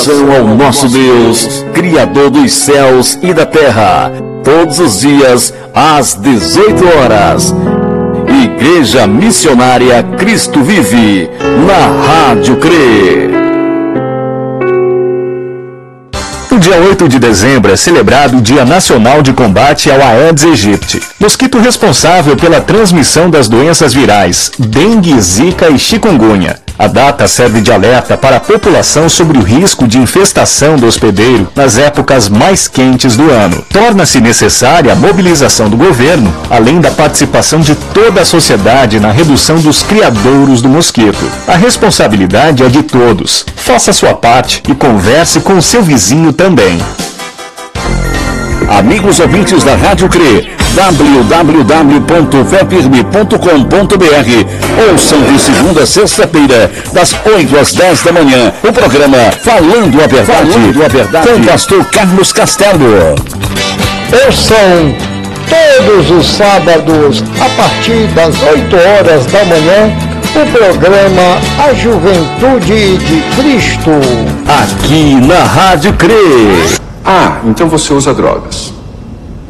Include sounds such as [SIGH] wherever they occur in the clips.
adoração ao nosso Deus, Criador dos céus e da terra, todos os dias às 18 horas. Igreja Missionária Cristo Vive, na Rádio CRE. O dia 8 de dezembro é celebrado o Dia Nacional de Combate ao Aedes aegypti, mosquito responsável pela transmissão das doenças virais dengue, zika e chikungunya. A data serve de alerta para a população sobre o risco de infestação do hospedeiro nas épocas mais quentes do ano. Torna-se necessária a mobilização do governo, além da participação de toda a sociedade na redução dos criadouros do mosquito. A responsabilidade é de todos. Faça sua parte e converse com seu vizinho também. Amigos ouvintes da Rádio CRE, www.fepirme.com.br Ouçam de segunda a sexta-feira, das 8 às 10 da manhã, o programa Falando a Verdade, Falando a Verdade. com o pastor Carlos Castelo. Ouçam todos os sábados, a partir das 8 horas da manhã, o programa A Juventude de Cristo. Aqui na Rádio CRE. Ah, então você usa drogas.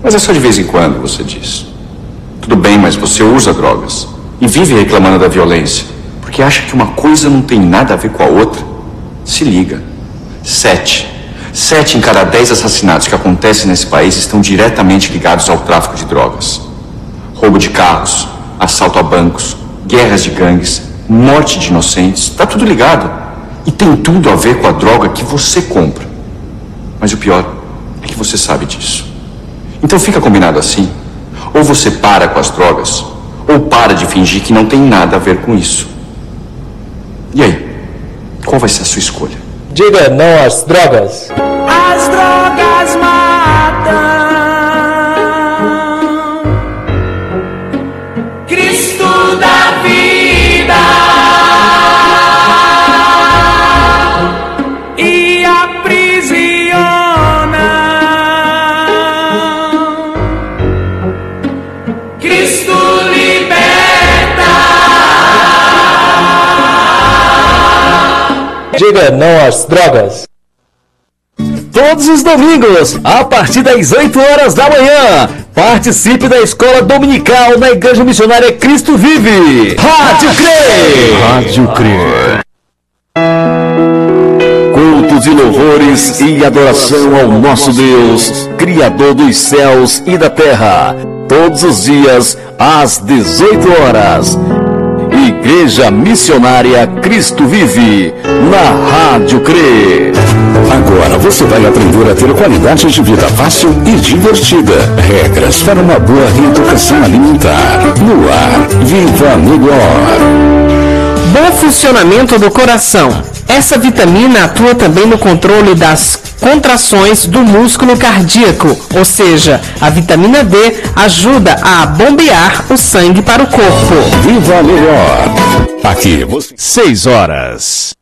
Mas é só de vez em quando, você diz. Tudo bem, mas você usa drogas. E vive reclamando da violência. Porque acha que uma coisa não tem nada a ver com a outra. Se liga. Sete. Sete em cada dez assassinatos que acontecem nesse país estão diretamente ligados ao tráfico de drogas. Roubo de carros, assalto a bancos, guerras de gangues, morte de inocentes. Tá tudo ligado. E tem tudo a ver com a droga que você compra. Mas o pior é que você sabe disso. Então fica combinado assim. Ou você para com as drogas, ou para de fingir que não tem nada a ver com isso. E aí? Qual vai ser a sua escolha? Diga não às drogas. As drogas não às drogas. Todos os domingos, a partir das 8 horas da manhã, participe da escola dominical na Igreja Missionária Cristo Vive. Rádio CRE. Rádio CRE. Cultos e louvores e adoração ao nosso Deus, Criador dos céus e da terra, todos os dias às 18 horas. Igreja Missionária Cristo Vive, na Rádio CRE. Agora você vai aprender a ter qualidade de vida fácil e divertida. Regras para uma boa reeducação alimentar. No ar, Viva Melhor. Bom funcionamento do coração. Essa vitamina atua também no controle das contrações do músculo cardíaco, ou seja, a vitamina D ajuda a bombear o sangue para o corpo. Viva Melhor. Aqui você. 6 horas.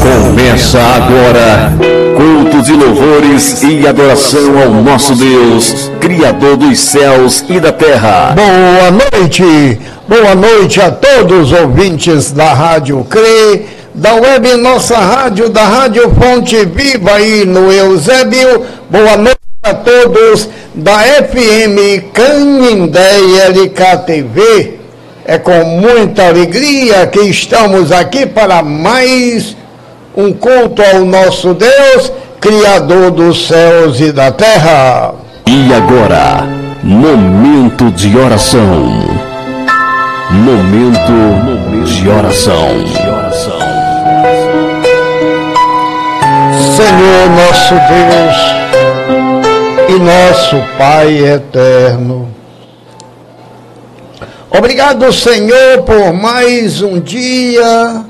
Começa agora cultos e louvores e adoração ao nosso Deus, Criador dos céus e da terra. Boa noite, boa noite a todos os ouvintes da Rádio CRE, da web Nossa Rádio, da Rádio Fonte Viva aí no Eusébio. Boa noite a todos da FM Canindé LKTV. É com muita alegria que estamos aqui para mais um culto ao nosso Deus, Criador dos céus e da terra. E agora, momento de oração. Momento de oração. Senhor nosso Deus e nosso Pai eterno. Obrigado, Senhor, por mais um dia.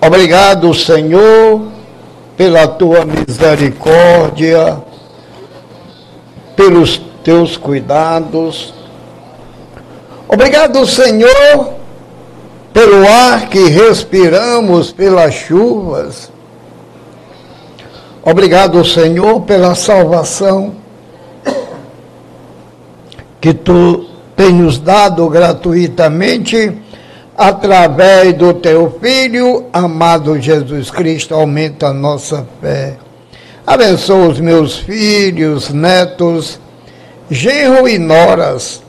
Obrigado, Senhor, pela tua misericórdia, pelos teus cuidados. Obrigado, Senhor, pelo ar que respiramos, pelas chuvas. Obrigado, Senhor, pela salvação que tu tem nos dado gratuitamente através do teu Filho, amado Jesus Cristo, aumenta a nossa fé. Abençoa os meus filhos, netos, genro e noras.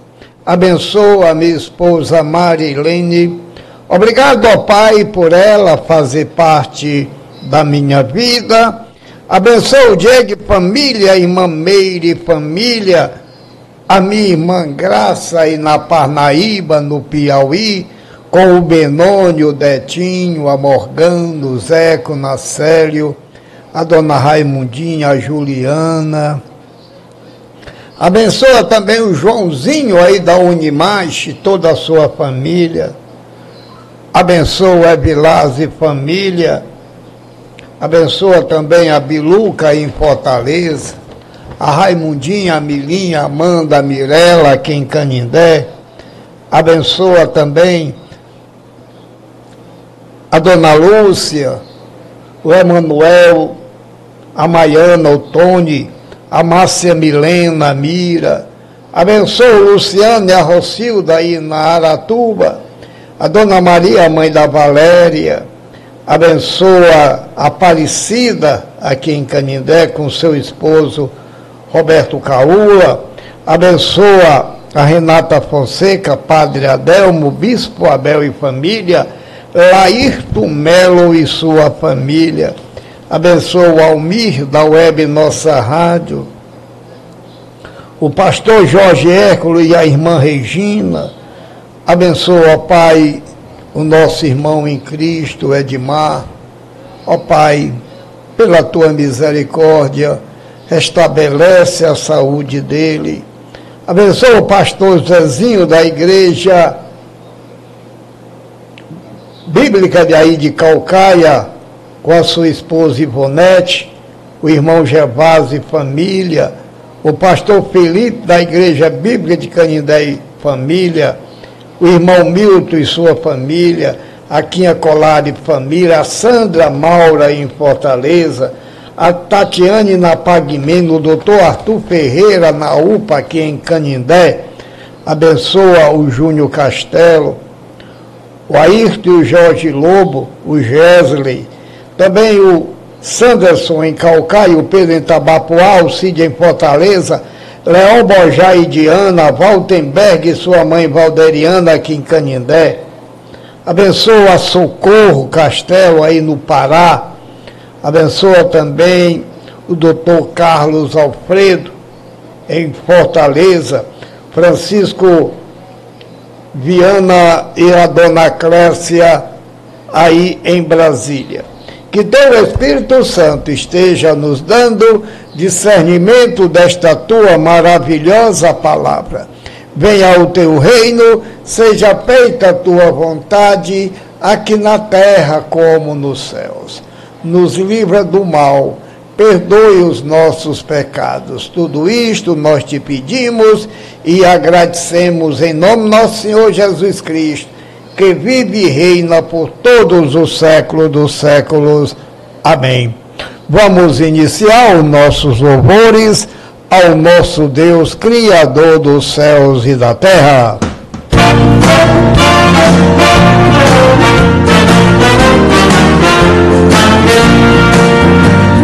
Abençoa a minha esposa Marilene. Obrigado, ó Pai, por ela fazer parte da minha vida. Abençoa o Diego família, irmã Meire família, a minha irmã Graça e na Parnaíba, no Piauí com o Benônio, o Detinho, a Morgana, o Zeco, o Nacélio, a dona Raimundinha, a Juliana. Abençoa também o Joãozinho aí da Unimache, toda a sua família. Abençoa o Evilás e família. Abençoa também a Biluca em Fortaleza. A Raimundinha, a Milinha, a Amanda, a Mirella aqui em Canindé. Abençoa também a dona Lúcia, o Emanuel, a Maiana, o Tony, a Márcia Milena, a Mira. Abençoa o Luciano e a Rocilda aí na Aratuba. A dona Maria, a mãe da Valéria. Abençoa a Aparecida aqui em Canindé com seu esposo Roberto Caula. Abençoa a Renata Fonseca, Padre Adelmo, Bispo Abel e família Laírto Melo e sua família. Abençoa o Almir da web Nossa Rádio. O pastor Jorge Hércules e a irmã Regina. Abençoa, ó Pai, o nosso irmão em Cristo, Edmar. Ó Pai, pela tua misericórdia, restabelece a saúde dele. Abençoa o pastor Zezinho da igreja bíblica de aí de Calcaia, com a sua esposa Ivonete, o irmão Gervásio e família, o pastor Felipe da Igreja Bíblica de Canindé e família, o irmão Milton e sua família, a Quinha Colar e família, a Sandra Maura em Fortaleza, a Tatiane na Pagmeno, o doutor Arthur Ferreira na UPA aqui em Canindé, abençoa o Júnior Castelo, o Ayrton e o Jorge Lobo, o Gesley, também o Sanderson em Calcaia, o Pedro em Tabapuá, o Cid em Fortaleza, Leão Bojá e Diana, Valtenberg e sua mãe Valderiana aqui em Canindé. Abençoa Socorro Castelo aí no Pará. Abençoa também o doutor Carlos Alfredo em Fortaleza. Francisco Viana e a dona Clécia aí em Brasília. Que teu Espírito Santo esteja nos dando discernimento desta tua maravilhosa palavra. Venha o teu reino, seja feita a tua vontade, aqui na terra como nos céus. Nos livra do mal perdoe os nossos pecados. Tudo isto nós te pedimos e agradecemos em nome do nosso Senhor Jesus Cristo, que vive e reina por todos os séculos dos séculos. Amém. Vamos iniciar os nossos louvores ao nosso Deus, Criador dos céus e da terra.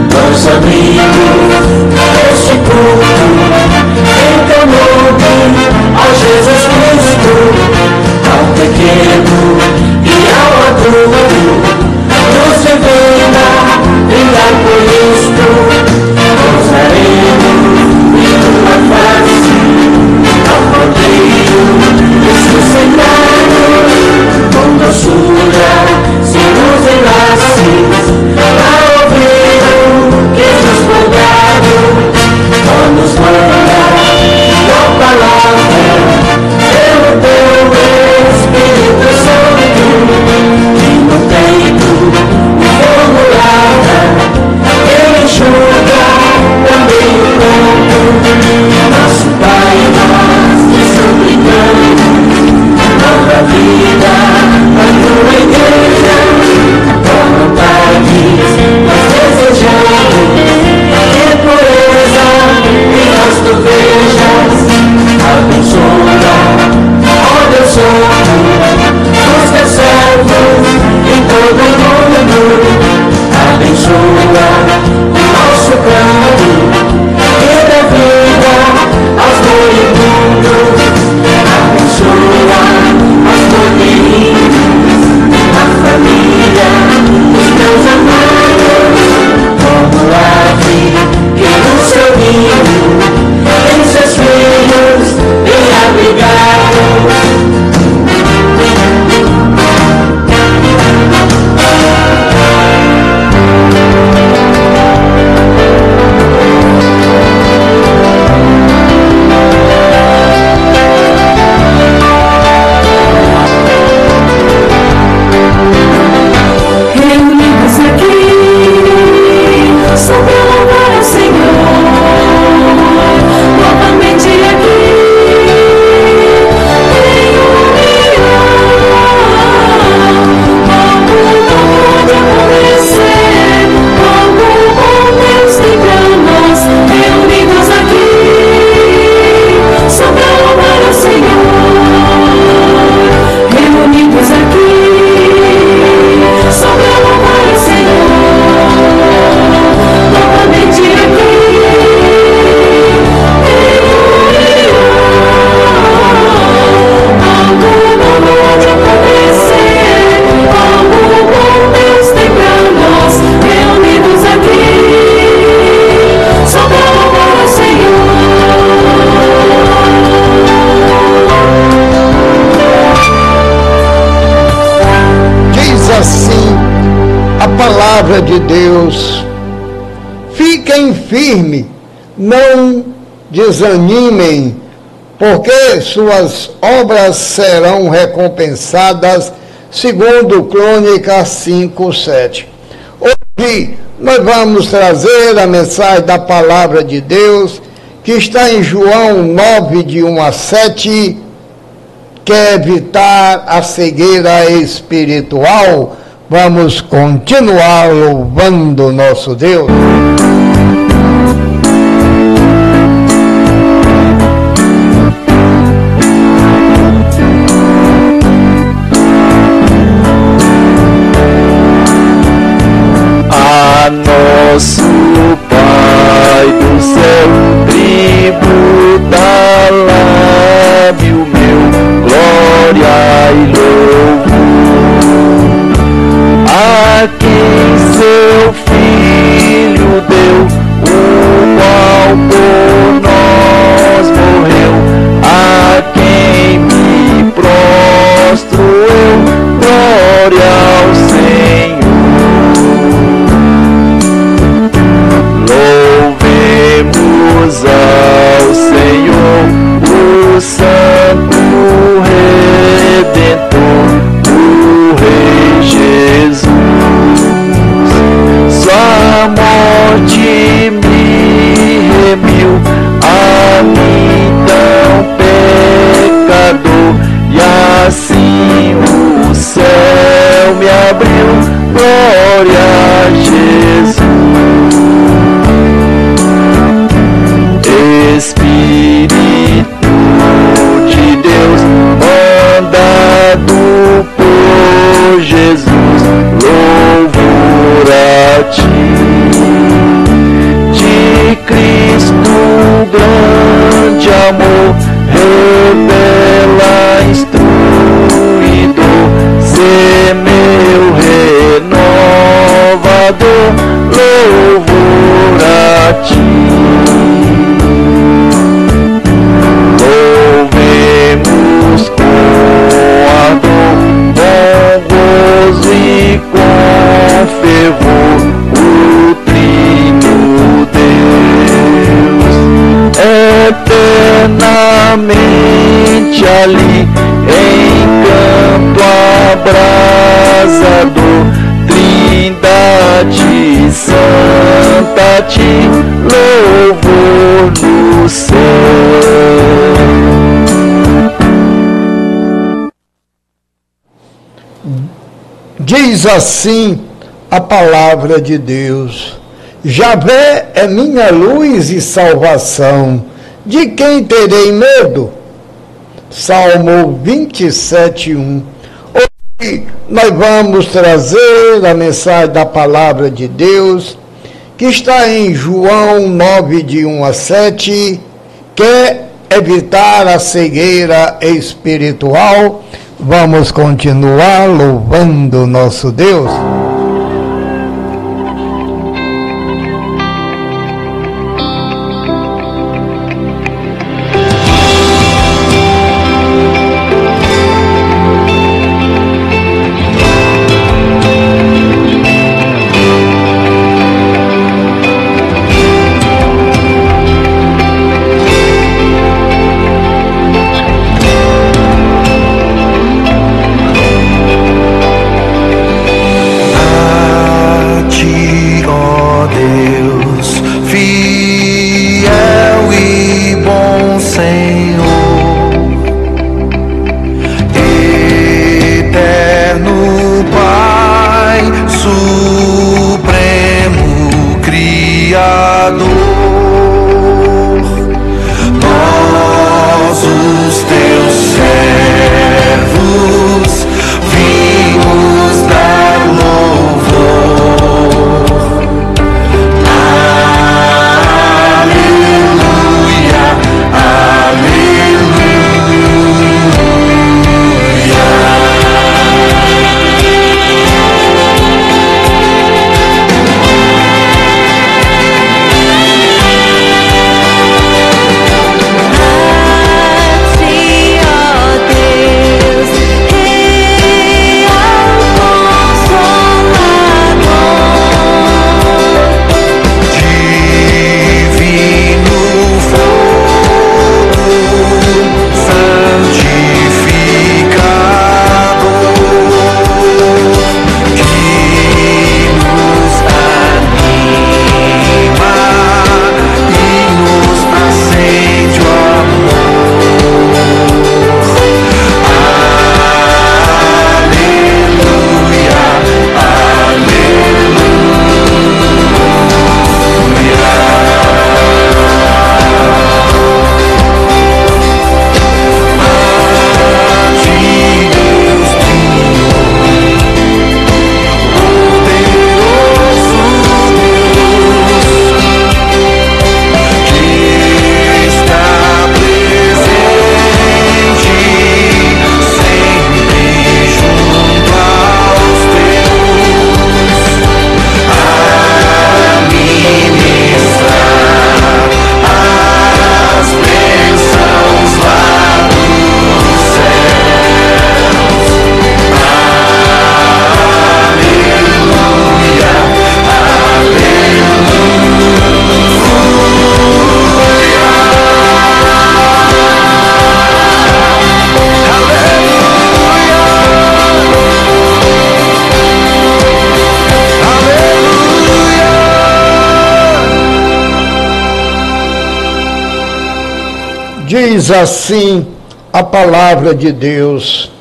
Nosso amigo, este culto, em nome a Jesus Cristo, Thank you. Palavra de Deus. Fiquem firmes, não desanimem, porque suas obras serão recompensadas, segundo Crônicas 5, 7. Hoje nós vamos trazer a mensagem da palavra de Deus, que está em João 9, de 1 a 7, quer evitar a cegueira espiritual. Vamos continuar louvando nosso Deus. Diz assim a palavra de Deus: Javé é minha luz e salvação. De quem terei medo? Salmo 27, 1. Hoje nós vamos trazer a mensagem da palavra de Deus, que está em João 9, de 1 a 7, quer evitar a cegueira espiritual. Vamos continuar louvando nosso Deus. Diz assim a palavra de Deus: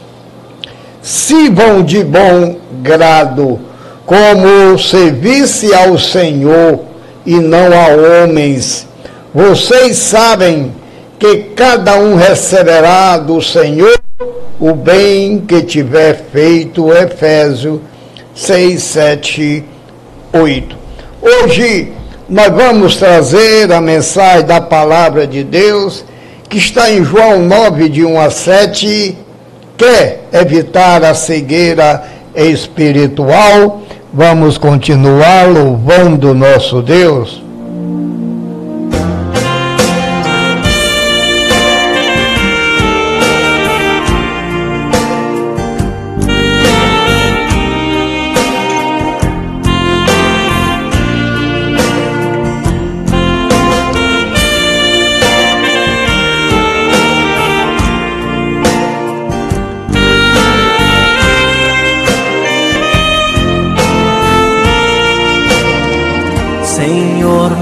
Sirvam de bom grado, como servisse ao Senhor e não a homens. Vocês sabem que cada um receberá do Senhor o bem que tiver feito. Efésio 6, 7, 8. Hoje nós vamos trazer a mensagem da palavra de Deus que está em João 9, de 1 a 7. Quer evitar a cegueira espiritual? Vamos continuar louvando nosso Deus.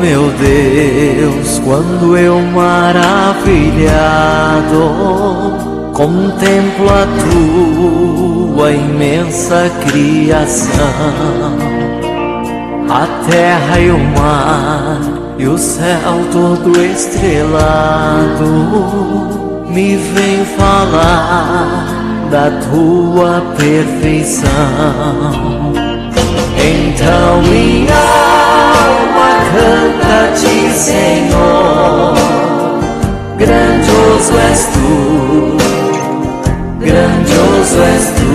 Meu Deus, quando eu maravilhado contemplo a tua imensa criação, a terra e o mar e o céu todo estrelado, me vem falar da tua perfeição. Então canta-te, Senhor. Grandioso és tu, grandioso és tu.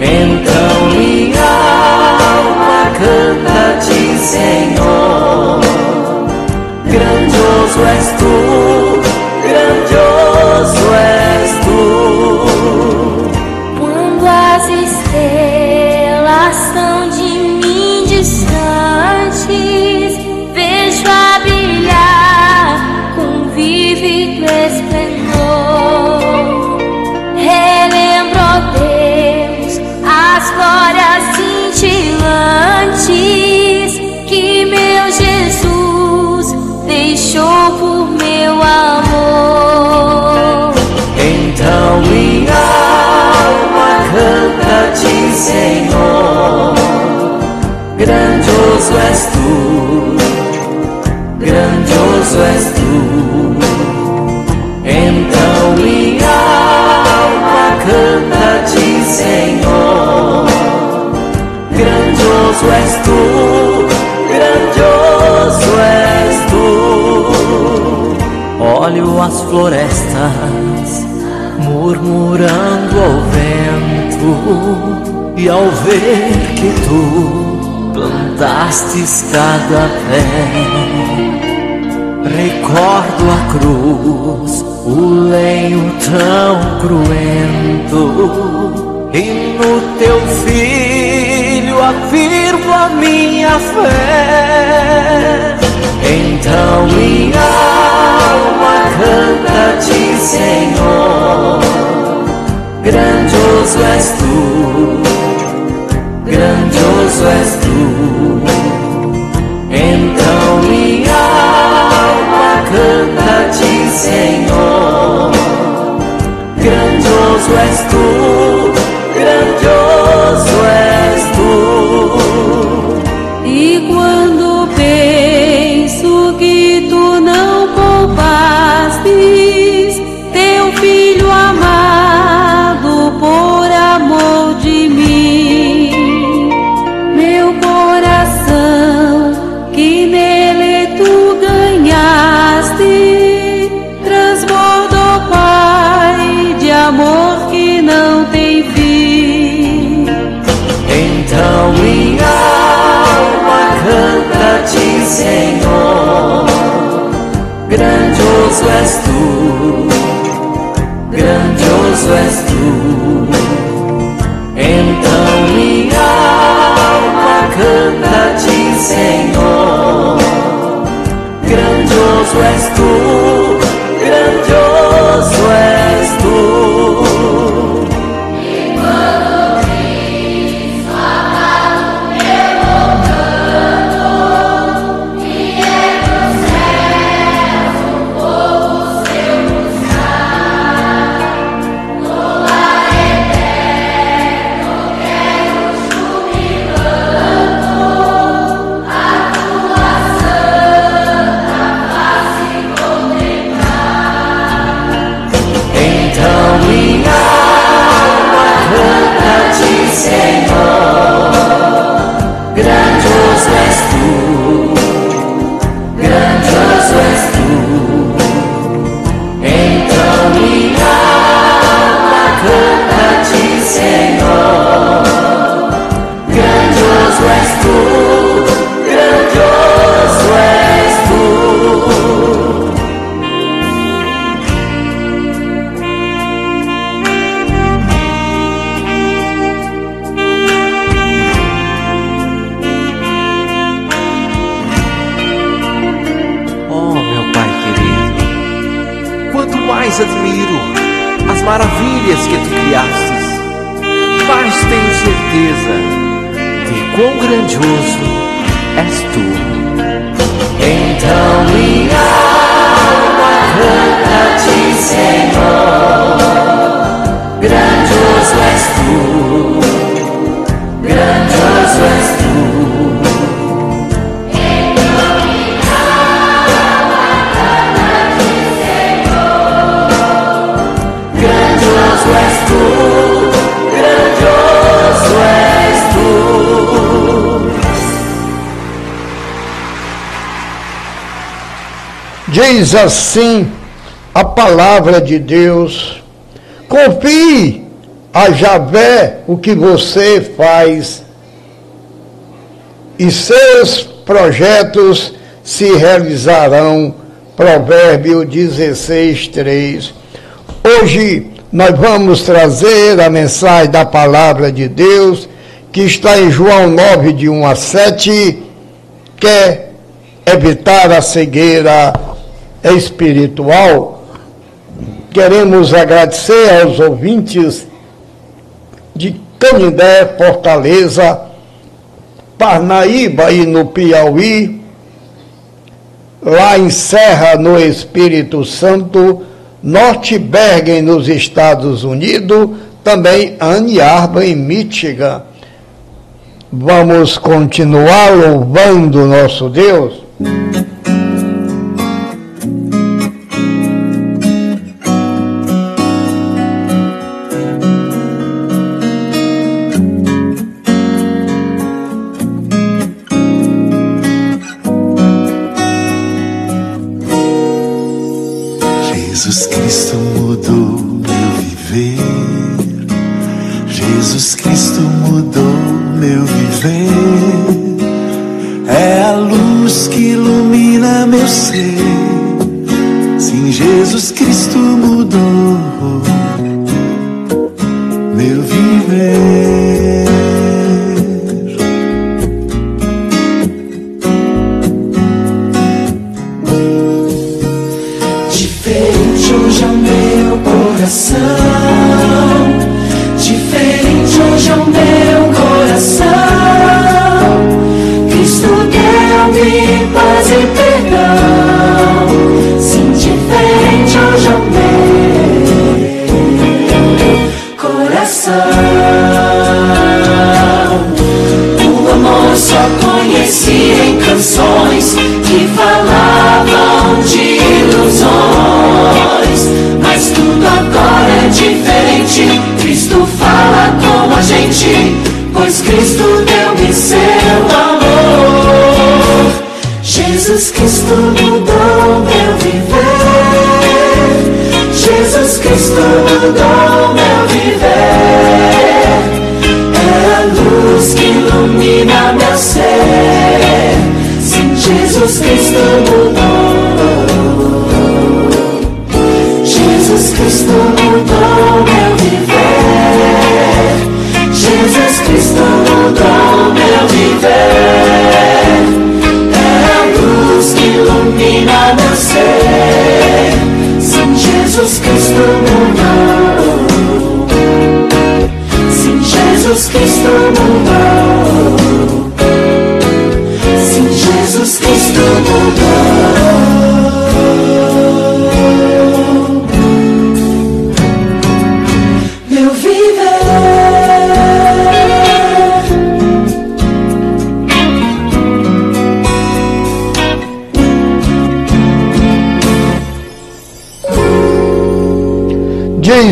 Então minha alma canta-te, Senhor. Grandioso és tu, grandioso és tu. Senhor. Grandioso és tu, grandioso és tu. Então minha alma canta-te, Senhor. Grandioso és tu, grandioso és tu. Olho as florestas murmurando ao vento, e ao ver que tu plantastes cada pé, recordo a cruz, o lenho tão cruento, e no teu filho afirmo a minha fé. Então minha alma canta-te, Senhor. Senhor. Grandioso és tu, Senhor. Grandioso és tu, grandioso és tu. Então minha alma canta-te, Senhor. Grandioso és tu, grandioso és Diz assim a palavra de Deus: confie a Javé o que você faz e seus projetos se realizarão. Provérbio 16, 3. Hoje nós vamos trazer a mensagem da palavra de Deus que está em João 9, de 1 a 7, quer evitar a cegueira espiritual. Queremos agradecer aos ouvintes de Canindé, Fortaleza, Parnaíba e no Piauí, lá em Serra, no Espírito Santo, Norte Bergen, nos Estados Unidos, também Anne Arbor, em Michigan. Vamos continuar louvando nosso Deus.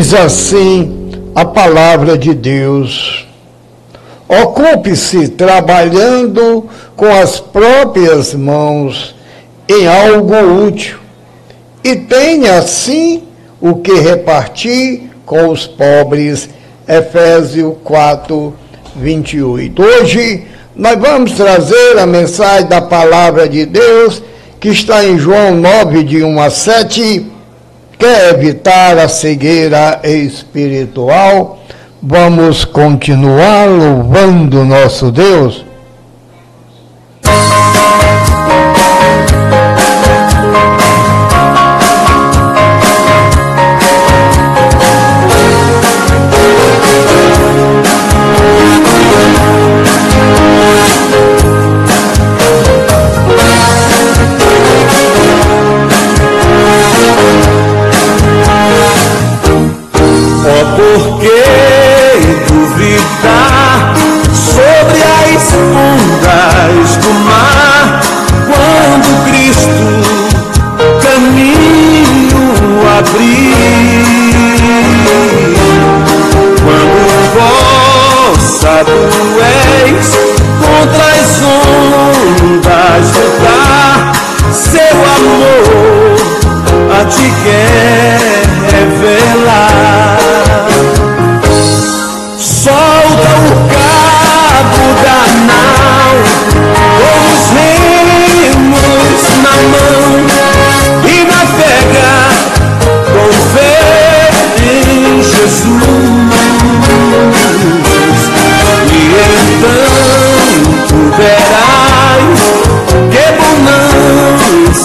Diz assim a palavra de Deus. Ocupe-se trabalhando com as próprias mãos em algo útil e tenha assim o que repartir com os pobres. Efésios 4, 28. Hoje nós vamos trazer a mensagem da palavra de Deus que está em João 9, de 1 a 7 quer evitar a cegueira espiritual, vamos continuar louvando nosso Deus. ousado és contra as ondas lutar. Seu amor a ti quer revelar.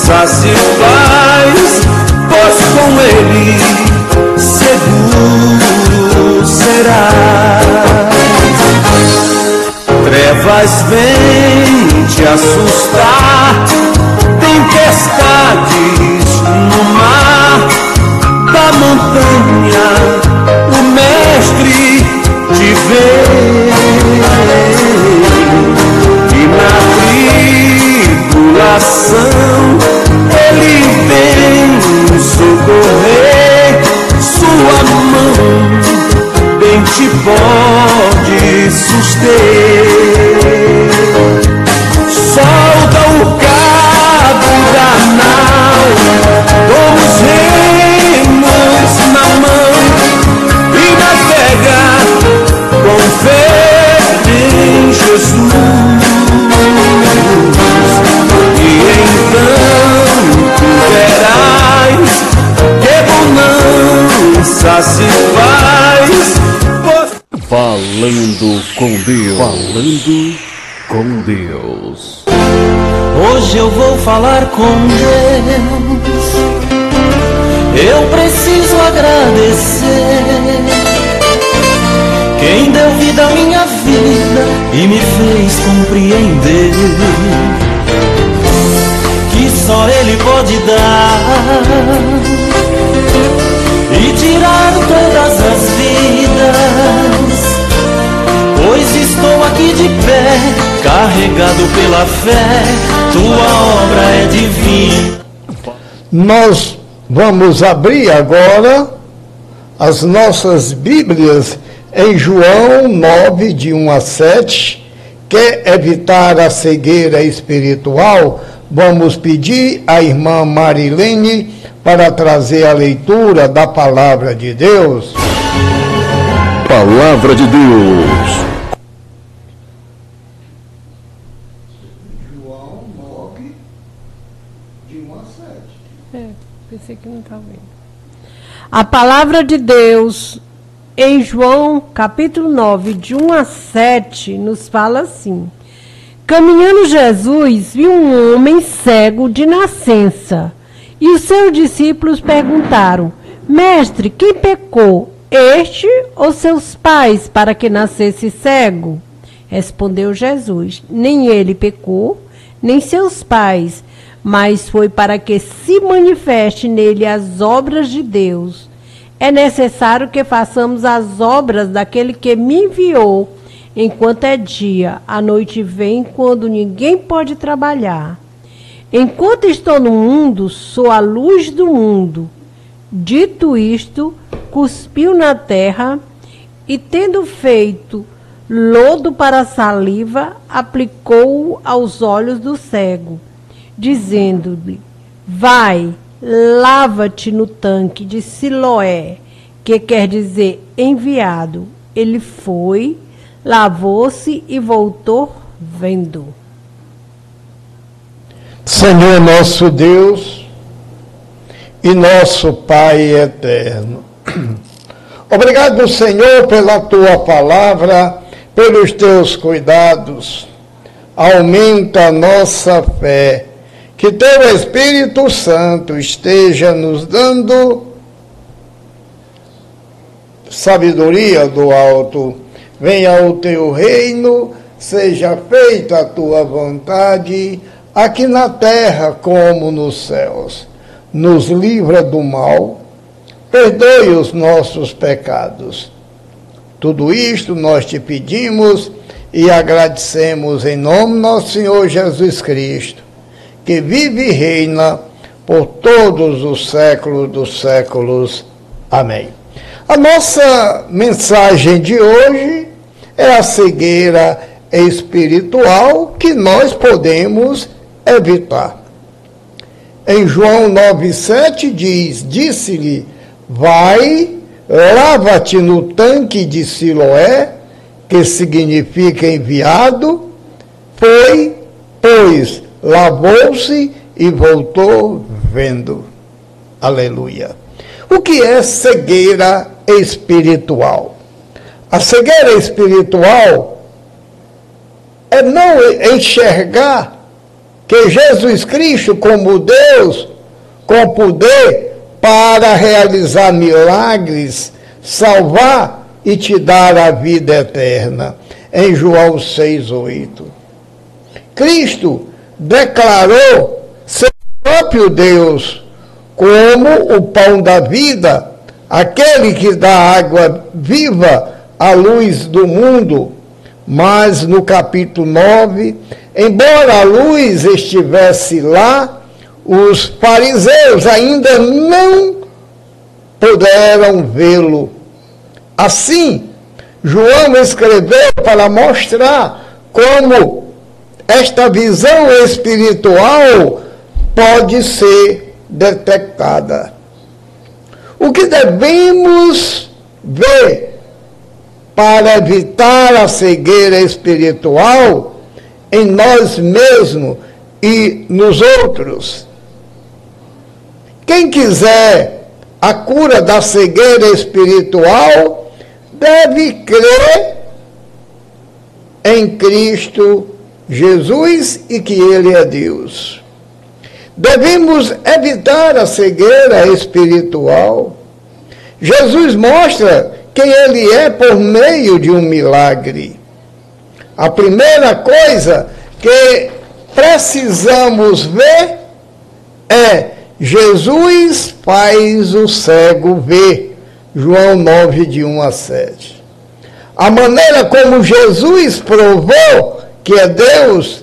Satisfaz, pois com ele seguro serás. Trevas vêm te assustar, tempestades no mar da montanha, o mestre te vê. Tribulação ele vem socorrer, sua mão bem te pode suster. Bonança se faz. Falando com Deus. Falando com Deus. Hoje eu vou falar com Deus. Eu preciso agradecer. Quem deu vida à minha vida e me fez compreender que só Ele pode dar e tirar todas as vidas. Pois estou aqui de pé, carregado pela fé, tua obra é divina. Nós vamos abrir agora as nossas Bíblias em João 9, de 1 a 7. Quer evitar a cegueira espiritual? Vamos pedir à irmã Marilene para trazer a leitura da palavra de Deus. Palavra de Deus. João 9, de 1 a 7. É, pensei que não estava vendo. A palavra de Deus em João capítulo 9, de 1 a 7, nos fala assim: Caminhando Jesus viu um homem cego de nascença. E os seus discípulos perguntaram: Mestre, quem pecou, este ou seus pais, para que nascesse cego? Respondeu Jesus: Nem ele pecou, nem seus pais, mas foi para que se manifeste nele as obras de Deus. É necessário que façamos as obras daquele que me enviou, enquanto é dia. A noite vem quando ninguém pode trabalhar. Enquanto estou no mundo, sou a luz do mundo. Dito isto, cuspiu na terra e, tendo feito lodo para a saliva, aplicou-o aos olhos do cego, dizendo-lhe: Vai, lava-te no tanque de Siloé, que quer dizer enviado. Ele foi, lavou-se e voltou vendo. Senhor nosso Deus e nosso Pai eterno. [CLEARS THROAT] Obrigado, Senhor, pela tua palavra, pelos teus cuidados. Aumenta a nossa fé. Que teu Espírito Santo esteja nos dando sabedoria do alto. Venha o teu reino, seja feita a tua vontade aqui na terra como nos céus. Nos livra do mal, perdoe os nossos pecados. Tudo isto nós te pedimos e agradecemos em nome nosso Senhor Jesus Cristo, que vive e reina por todos os séculos dos séculos. Amém. A nossa mensagem de hoje é a cegueira espiritual que nós podemos evitar. Em João 9,7 diz: Disse-lhe, vai, lava-te no tanque de Siloé, que significa enviado. Foi, pois, lavou-se e voltou vendo. Aleluia. O que é cegueira espiritual? A cegueira espiritual é não enxergar que Jesus Cristo, como Deus, com poder para realizar milagres, salvar e te dar a vida eterna. Em João 6,8. Cristo declarou ser próprio Deus como o pão da vida, aquele que dá água viva à luz do mundo. Mas no capítulo 9, embora a luz estivesse lá, os fariseus ainda não puderam vê-lo. Assim, João escreveu para mostrar como esta visão espiritual pode ser detectada. O que devemos ver para evitar a cegueira espiritual em nós mesmos e nos outros? Quem quiser a cura da cegueira espiritual deve crer em Cristo Jesus e que Ele é Deus. Devemos evitar a cegueira espiritual. Jesus mostra quem Ele é por meio de um milagre. A primeira coisa que precisamos ver é Jesus faz o cego ver. João 9, de 1 a 7. A maneira como Jesus provou que é Deus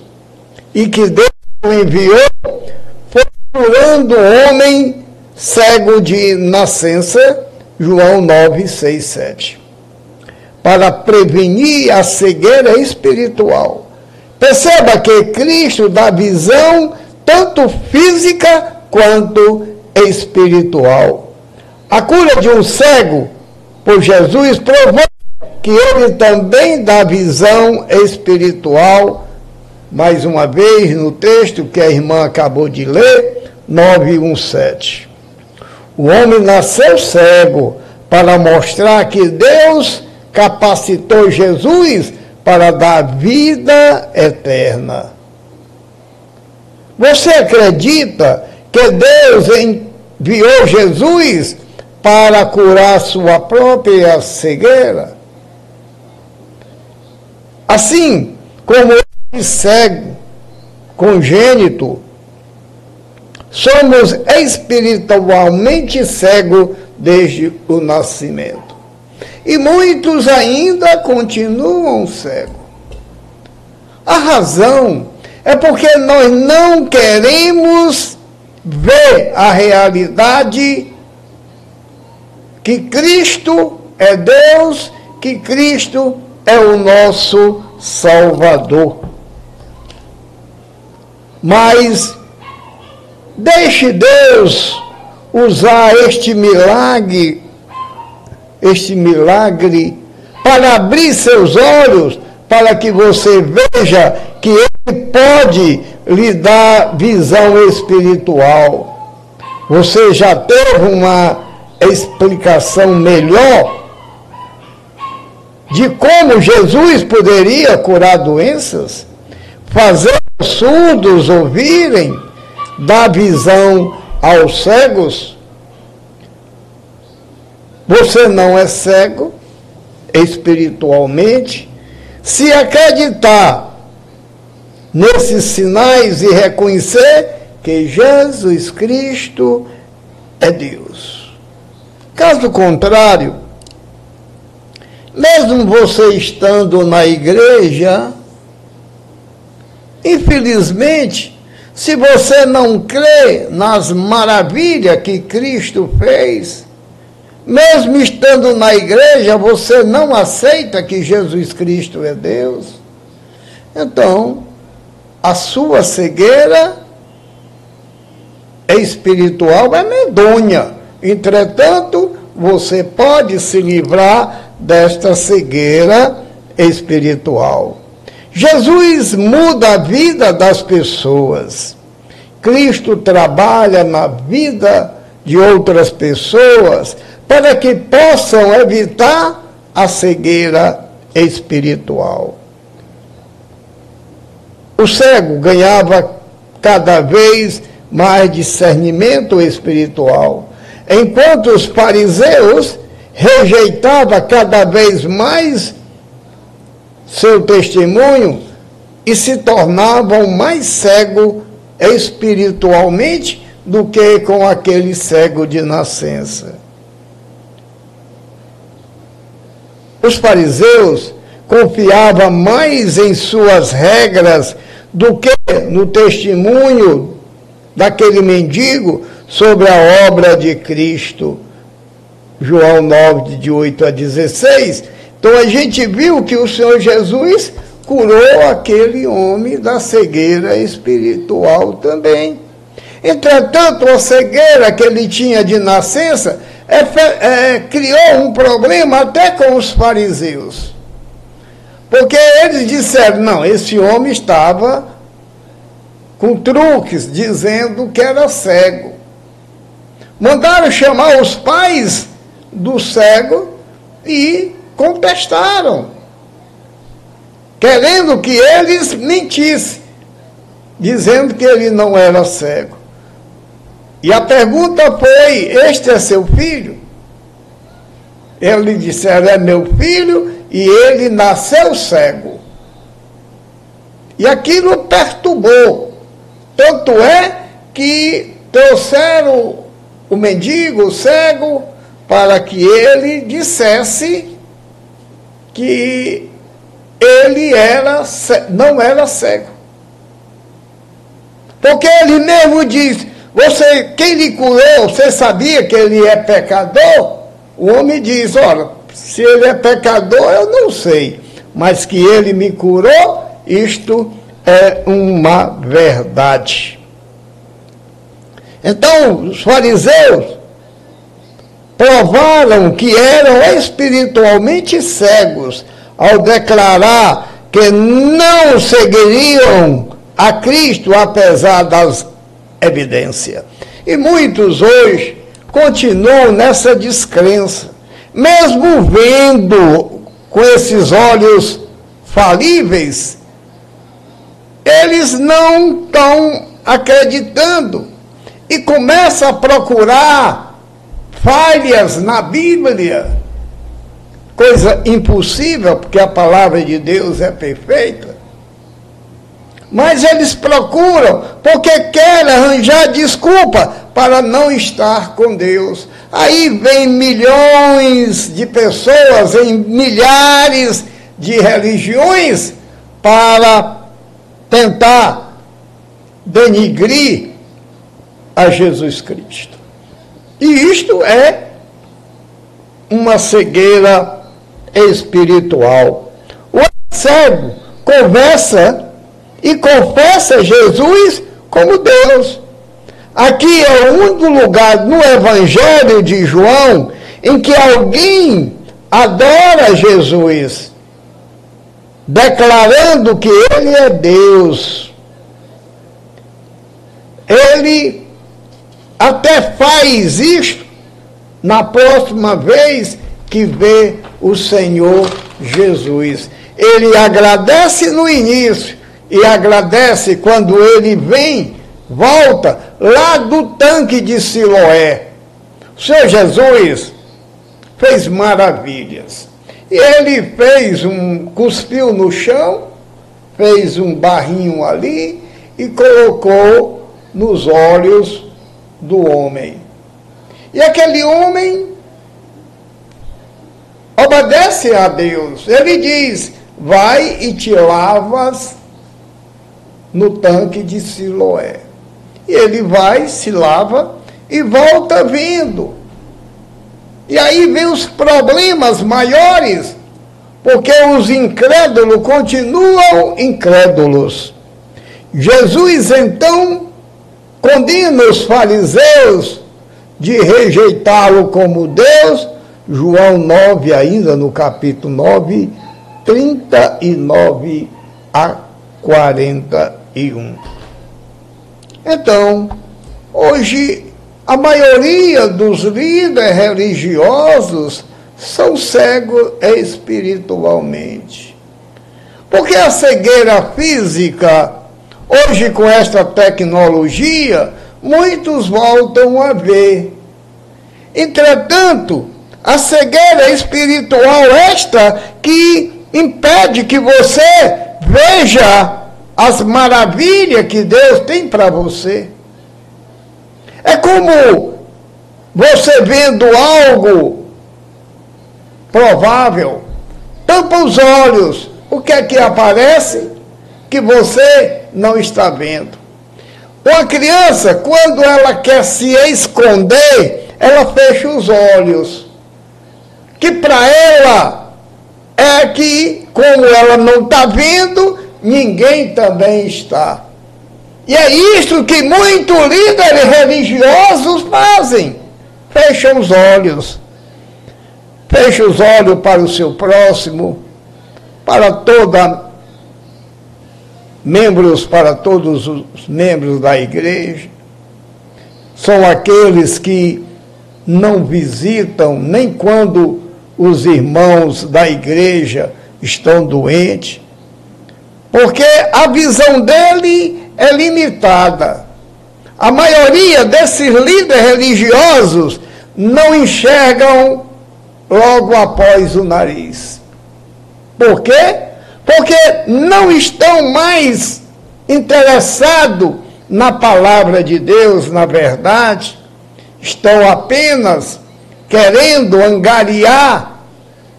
e que Deus o enviou foi curando o homem cego de nascença, João 9, 6, 7. Para prevenir a cegueira espiritual. Perceba que Cristo dá visão tanto física quanto espiritual. A cura de um cego por Jesus provou que ele também dá visão espiritual, mais uma vez no texto que a irmã acabou de ler, 917. O homem nasceu cego para mostrar que Deus capacitou Jesus para dar vida eterna. Você acredita que Deus enviou Jesus para curar sua própria cegueira? Assim como ele cego, congênito, somos espiritualmente cegos desde o nascimento. E muitos ainda continuam cegos. A razão é porque nós não queremos ver a realidade que Cristo é Deus, que Cristo é o nosso Salvador. Mas deixe Deus usar este milagre, este milagre, para abrir seus olhos, para que você veja que Ele pode lhe dar visão espiritual. Você já teve uma explicação melhor de como Jesus poderia curar doenças, fazer os surdos ouvirem, dar visão aos cegos. Você não é cego espiritualmente se acreditar nesses sinais e reconhecer que Jesus Cristo é Deus. Caso contrário, mesmo você estando na igreja, infelizmente, se você não crê nas maravilhas que Cristo fez, mesmo estando na igreja, você não aceita que Jesus Cristo é Deus, então a sua cegueira espiritual é medonha. Entretanto, você pode se livrar desta cegueira espiritual. Jesus muda a vida das pessoas. Cristo trabalha na vida de outras pessoas para que possam evitar a cegueira espiritual. O cego ganhava cada vez mais discernimento espiritual, enquanto os fariseus rejeitavam cada vez mais seu testemunho e se tornavam mais cegos espiritualmente do que com aquele cego de nascença. Os fariseus confiavam mais em suas regras do que no testemunho daquele mendigo sobre a obra de Cristo. João 9, de 8 a 16. Então a gente viu que o Senhor Jesus curou aquele homem da cegueira espiritual também. Entretanto, a cegueira que ele tinha de nascença é, é, criou um problema até com os fariseus. Porque eles disseram: não, esse homem estava com truques, dizendo que era cego. Mandaram chamar os pais do cego e contestaram, querendo que eles mentissem, dizendo que ele não era cego. E a pergunta foi: Este é seu filho? Eles disseram: É meu filho e ele nasceu cego. E aquilo perturbou. Tanto é que trouxeram o mendigo, o cego, para que ele dissesse que ele era não era cego. Porque ele mesmo diz: você, quem lhe curou, você sabia que ele é pecador? O homem diz: olha, se ele é pecador, eu não sei, mas que ele me curou, isto é uma verdade. Então, os fariseus provaram que eram espiritualmente cegos ao declarar que não seguiriam a Cristo apesar das evidências. E muitos hoje continuam nessa descrença mesmo vendo com esses olhos falíveis, eles não estão acreditando e começam a procurar falhas na Bíblia, coisa impossível, porque a palavra de Deus é perfeita. Mas eles procuram porque querem arranjar desculpa para não estar com Deus. Aí vem milhões de pessoas em milhares de religiões para tentar denigrir a Jesus Cristo. E isto é uma cegueira espiritual. O cego conversa e confessa Jesus como Deus. Aqui é o único lugar no Evangelho de João em que alguém adora Jesus, declarando que ele é Deus. Ele até faz isto na próxima vez que vê o Senhor Jesus. Ele agradece no início e agradece quando ele vem, volta lá do tanque de Siloé. O Senhor Jesus fez maravilhas. E ele fez um, cuspiu no chão, fez um barrinho ali e colocou nos olhos do homem. E aquele homem obedece a Deus. Ele diz: Vai e te lavas no tanque de Siloé. E ele vai, se lava e volta vindo. E aí vem os problemas maiores, porque os incrédulos continuam incrédulos. Jesus então condena os fariseus de rejeitá-lo como Deus, João 9, ainda no capítulo 9, 39 a 41. Então, hoje, a maioria dos líderes religiosos são cegos espiritualmente. Porque a cegueira física Hoje, com esta tecnologia, muitos voltam a ver. Entretanto, a cegueira espiritual esta que impede que você veja as maravilhas que Deus tem para você. É como você vendo algo provável, tampa os olhos, o que é que aparece? Que você não está vendo. Uma criança, quando ela quer se esconder, ela fecha os olhos. Que para ela é que, como ela não está vendo, ninguém também está. E é isso que muitos líderes religiosos fazem. Fecham os olhos. Fecha os olhos para o seu próximo, para toda membros, para todos os membros da igreja. São aqueles que não visitam nem quando os irmãos da igreja estão doentes, porque a visão dele é limitada. A maioria desses líderes religiosos não enxergam logo após o nariz. Por quê? Porque não estão mais interessados na palavra de Deus, na verdade, estão apenas querendo angariar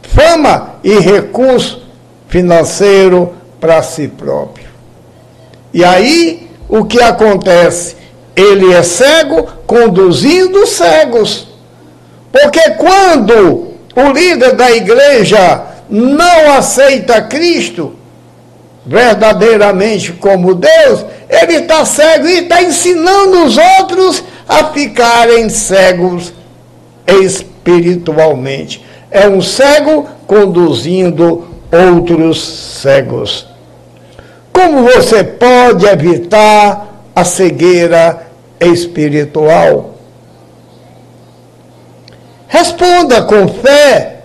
fama e recurso financeiro para si próprio. E aí, o que acontece? Ele é cego conduzindo cegos. Porque quando o líder da igreja não aceita Cristo verdadeiramente como Deus, ele está cego e está ensinando os outros a ficarem cegos espiritualmente. É um cego conduzindo outros cegos. Como você pode evitar a cegueira espiritual? Responda com fé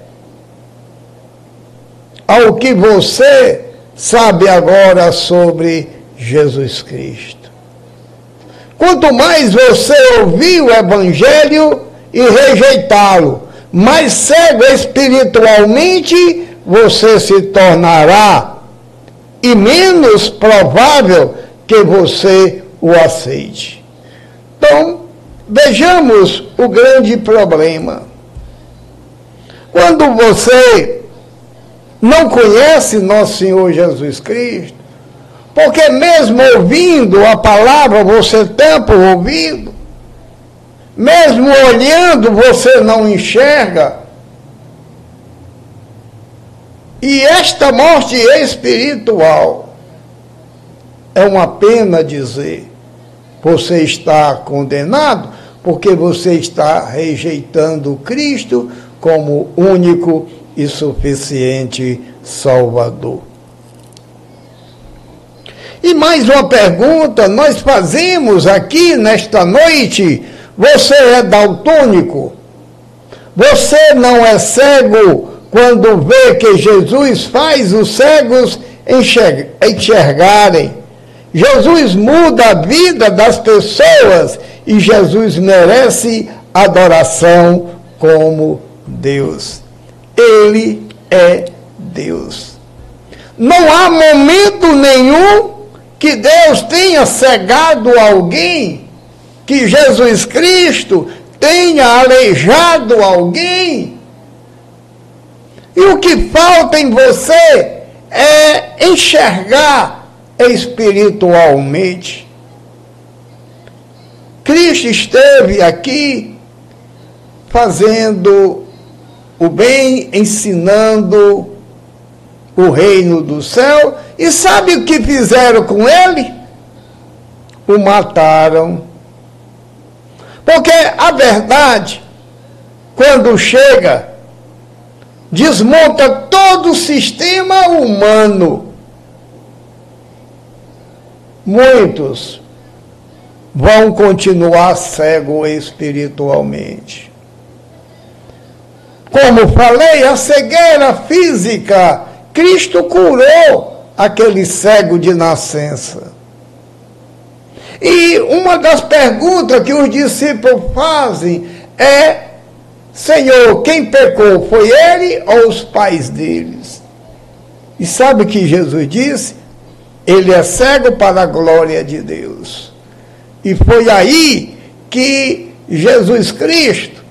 ao que você sabe agora sobre Jesus Cristo. Quanto mais você ouvir o Evangelho e rejeitá-lo, mais cego espiritualmente você se tornará e menos provável que você o aceite. Então, vejamos o grande problema. Quando você não conhece nosso Senhor Jesus Cristo, porque mesmo ouvindo a palavra, você tampa o ouvido, mesmo olhando, você não enxerga. E esta morte espiritual é uma pena dizer, você está condenado porque você está rejeitando Cristo como único e suficiente Salvador. E mais uma pergunta nós fazemos aqui nesta noite. Você é daltônico? Você não é cego quando vê que Jesus faz os cegos enxergarem? Jesus muda a vida das pessoas e Jesus merece adoração como Deus. Ele é Deus. Não há momento nenhum que Deus tenha cegado alguém, que Jesus Cristo tenha aleijado alguém. E o que falta em você é enxergar espiritualmente. Cristo esteve aqui fazendo o bem, ensinando o reino do céu. E sabe o que fizeram com ele? O mataram. Porque a verdade, quando chega, desmonta todo o sistema humano. Muitos vão continuar cegos espiritualmente. Como falei, a cegueira física, Cristo curou aquele cego de nascença. E uma das perguntas que os discípulos fazem é: Senhor, quem pecou? Foi ele ou os pais deles? E sabe o que Jesus disse? Ele é cego para a glória de Deus. E foi aí que Jesus Cristo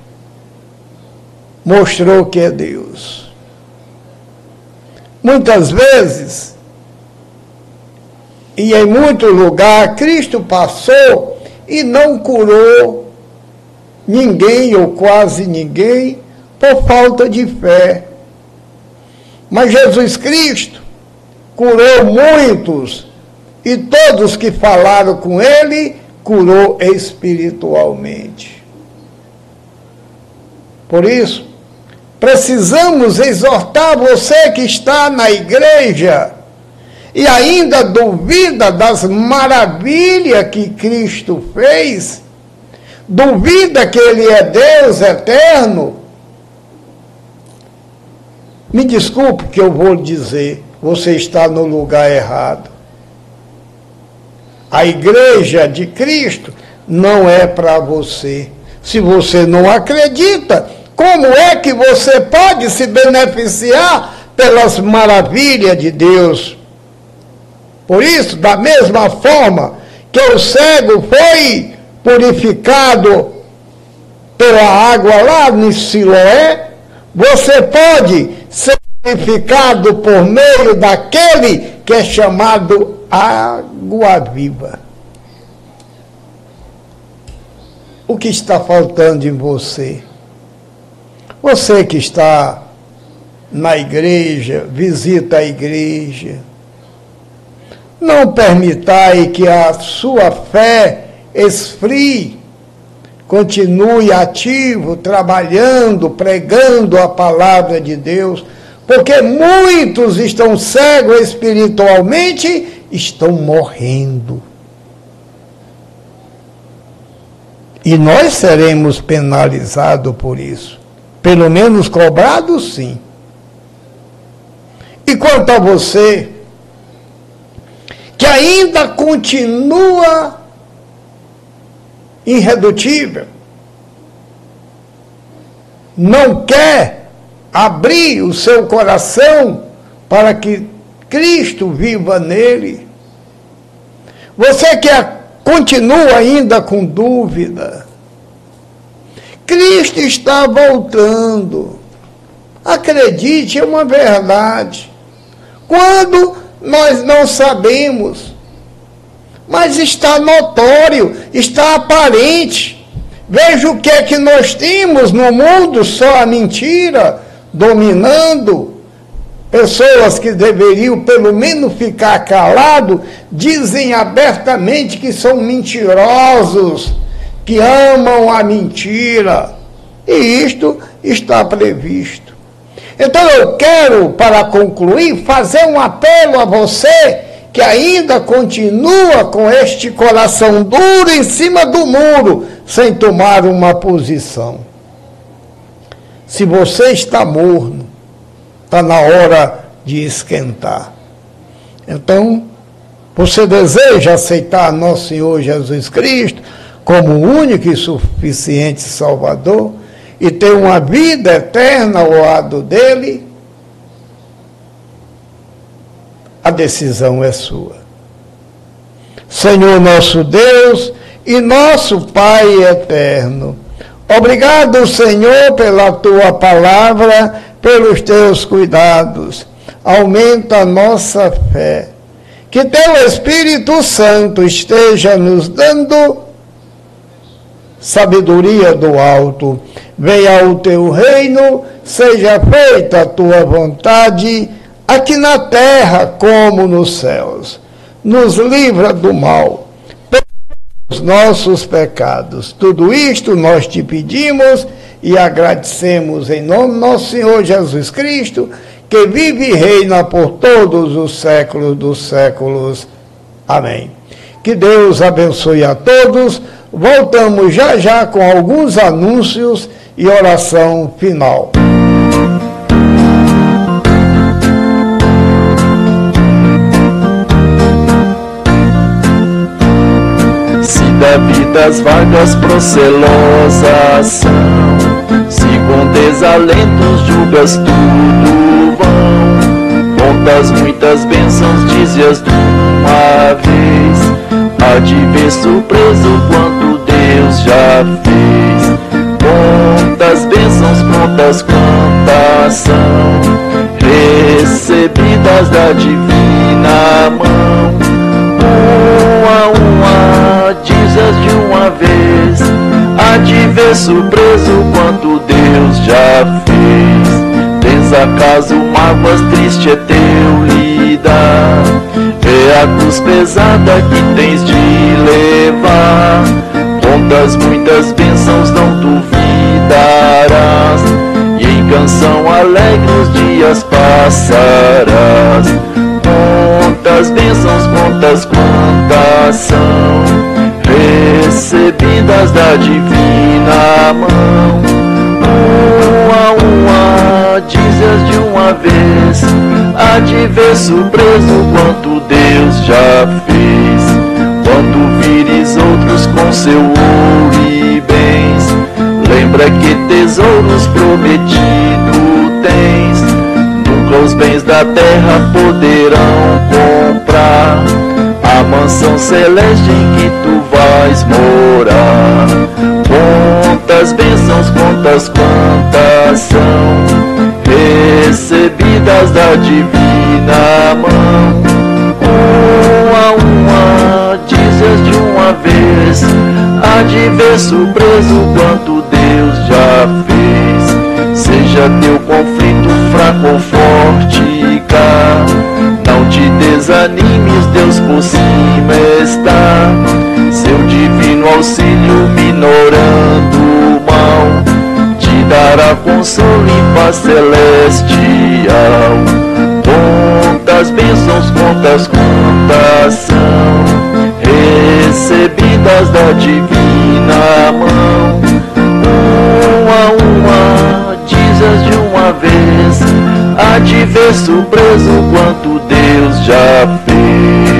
mostrou que é Deus. Muitas vezes, e em muito lugar, Cristo passou e não curou ninguém ou quase ninguém por falta de fé. Mas Jesus Cristo curou muitos e todos que falaram com ele curou espiritualmente. Por isso, precisamos exortar você que está na igreja e ainda duvida das maravilhas que Cristo fez, duvida que Ele é Deus eterno. Me desculpe que eu vou dizer, você está no lugar errado. A igreja de Cristo não é para você. Se você não acredita, como é que você pode se beneficiar pelas maravilhas de Deus? Por isso, da mesma forma que o cego foi purificado pela água lá no Siloé, você pode ser purificado por meio daquele que é chamado água viva. O que está faltando em você? Você que está na igreja, visita a igreja, não permitai que a sua fé esfrie. Continue ativo, trabalhando, pregando a palavra de Deus, porque muitos estão cegos espiritualmente, estão morrendo. E nós seremos penalizados por isso. Pelo menos cobrado, sim. E quanto a você, que ainda continua irredutível, não quer abrir o seu coração para que Cristo viva nele. Você que continua ainda com dúvida, Cristo está voltando. Acredite, é uma verdade. Quando nós não sabemos, mas está notório, está aparente. Veja o que é que nós temos no mundo, só a mentira dominando. Pessoas que deveriam pelo menos ficar calado, dizem abertamente que são mentirosos que amam a mentira. E isto está previsto. Então eu quero, para concluir, fazer um apelo a você que ainda continua com este coração duro em cima do muro, sem tomar uma posição. Se você está morno, está na hora de esquentar. Então, você deseja aceitar nosso Senhor Jesus Cristo como único e suficiente Salvador e ter uma vida eterna ao lado dele, a decisão é sua. Senhor nosso Deus e nosso Pai eterno, obrigado, Senhor, pela tua palavra, pelos teus cuidados. Aumenta a nossa fé. Que teu Espírito Santo esteja nos dando sabedoria do alto. Venha o teu reino, seja feita a tua vontade, aqui na terra como nos céus. Nos livra do mal, os nossos pecados. Tudo isto nós te pedimos e agradecemos em nome do nosso Senhor Jesus Cristo, que vive e reina por todos os séculos dos séculos. Amém. Que Deus abençoe a todos. Voltamos já já com alguns anúncios e oração final. Vida, vidas vagas procelosas são. Se com desalentos julgas tudo vão, contas muitas bênçãos, dizias de uma vez. Há de ver surpreso quanto Deus já fez. Quantas bênçãos, quantas quantas são recebidas da divina mão. Uma a uma, dizes de uma vez, há de ver surpreso quanto Deus já fez. Tens acaso mágoas, triste é teu lidar. É a cruz pesada que tens de levar. Contas muitas bênçãos não duvidarás. E em canção alegre os dias passarás. Quantas bênçãos, quantas quantas são recebidas da divina mão. Uma a uma, dizes de uma vez, há de ver surpreso quanto Deus já fez. Quando vires outros com seu ouro e bens, lembra que tesouros prometido tens. Nunca os bens da terra poderão comprar a mansão celeste em que tu vais morar. Quantas bênçãos, quantas quantas são recebidas da divina mão. Uma a uma, dizes de uma vez, há de ver surpreso quanto Deus já fez. Seja teu conflito fraco ou forte, cá. Não te desanimes, Deus por cima está. Seu divino auxílio minorando o mal, te dará consolo e paz celestial. Quantas bênçãos, quantas contas são recebidas da divina mão. Uma a uma, dizes de uma vez, há de ver surpreso quanto Deus já fez.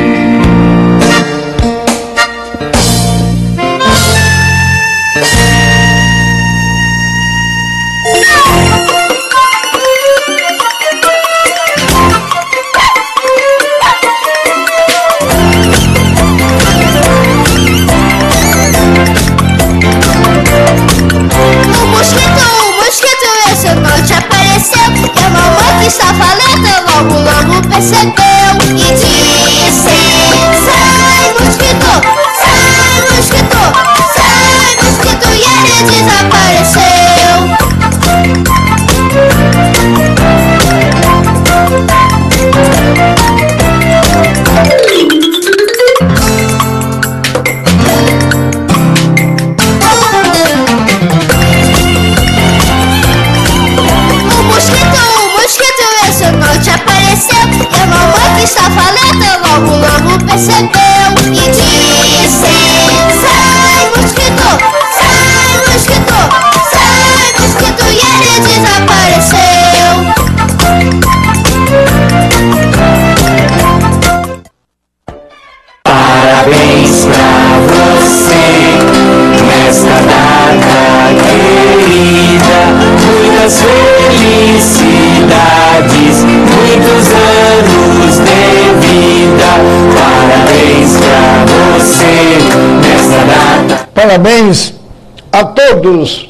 A todos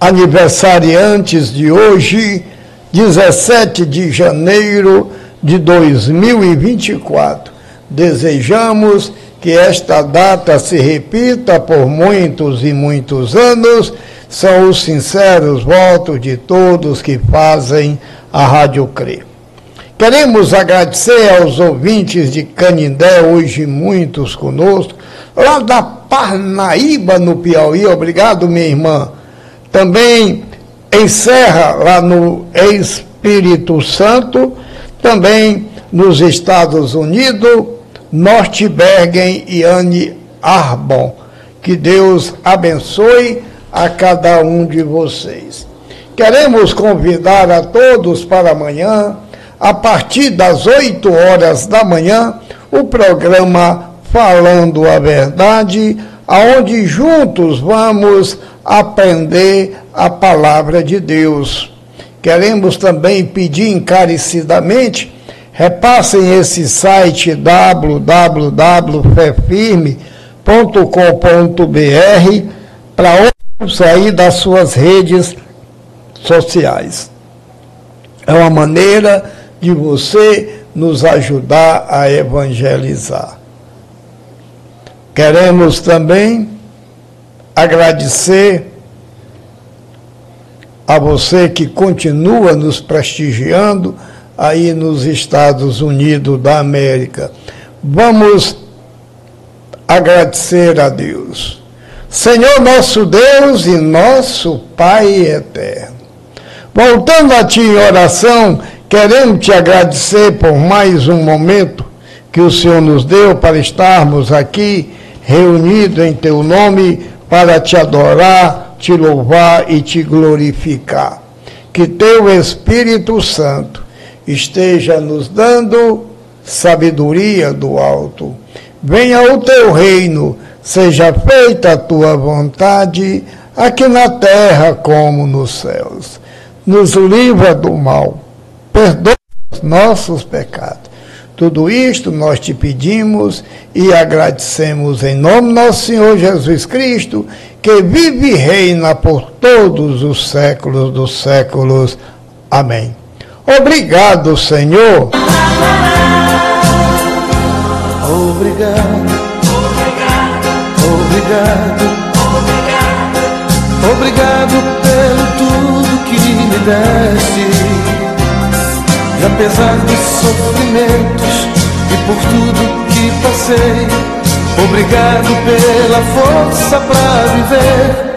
aniversariantes de hoje, 17 de janeiro de 2024. Desejamos que esta data se repita por muitos e muitos anos. São os sinceros votos de todos que fazem a Rádio CRE. Queremos agradecer aos ouvintes de Canindé, hoje muitos conosco, lá da Parnaíba, no Piauí. Obrigado, minha irmã. Também em Serra, lá no Espírito Santo. Também nos Estados Unidos, Norte Bergen e Anne Arbon. Que Deus abençoe a cada um de vocês. Queremos convidar a todos para amanhã, a partir das 8 horas da manhã, o programa Falando a Verdade, aonde juntos vamos aprender a palavra de Deus. Queremos também pedir encarecidamente, repassem esse site www.fefirme.com.br para sair das suas redes sociais. É uma maneira de você nos ajudar a evangelizar. Queremos também agradecer a você que continua nos prestigiando aí nos Estados Unidos da América. Vamos agradecer a Deus. Senhor nosso Deus e nosso Pai eterno. Voltando a Ti em oração, queremos te agradecer por mais um momento que o Senhor nos deu para estarmos aqui reunidos em Teu nome para te adorar, te louvar e te glorificar. Que Teu Espírito Santo esteja nos dando sabedoria do alto. Venha o Teu reino, seja feita a Tua vontade, aqui na terra como nos céus nos livra do mal, perdoa os nossos pecados. Tudo isto nós te pedimos e agradecemos em nome nosso Senhor Jesus Cristo, que vive e reina por todos os séculos dos séculos. Amém. Obrigado, Senhor. Obrigado, obrigado, obrigado, obrigado, obrigado pelo tudo que me deste. Apesar dos sofrimentos e por tudo que passei, obrigado pela força para viver.